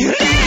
Yeah!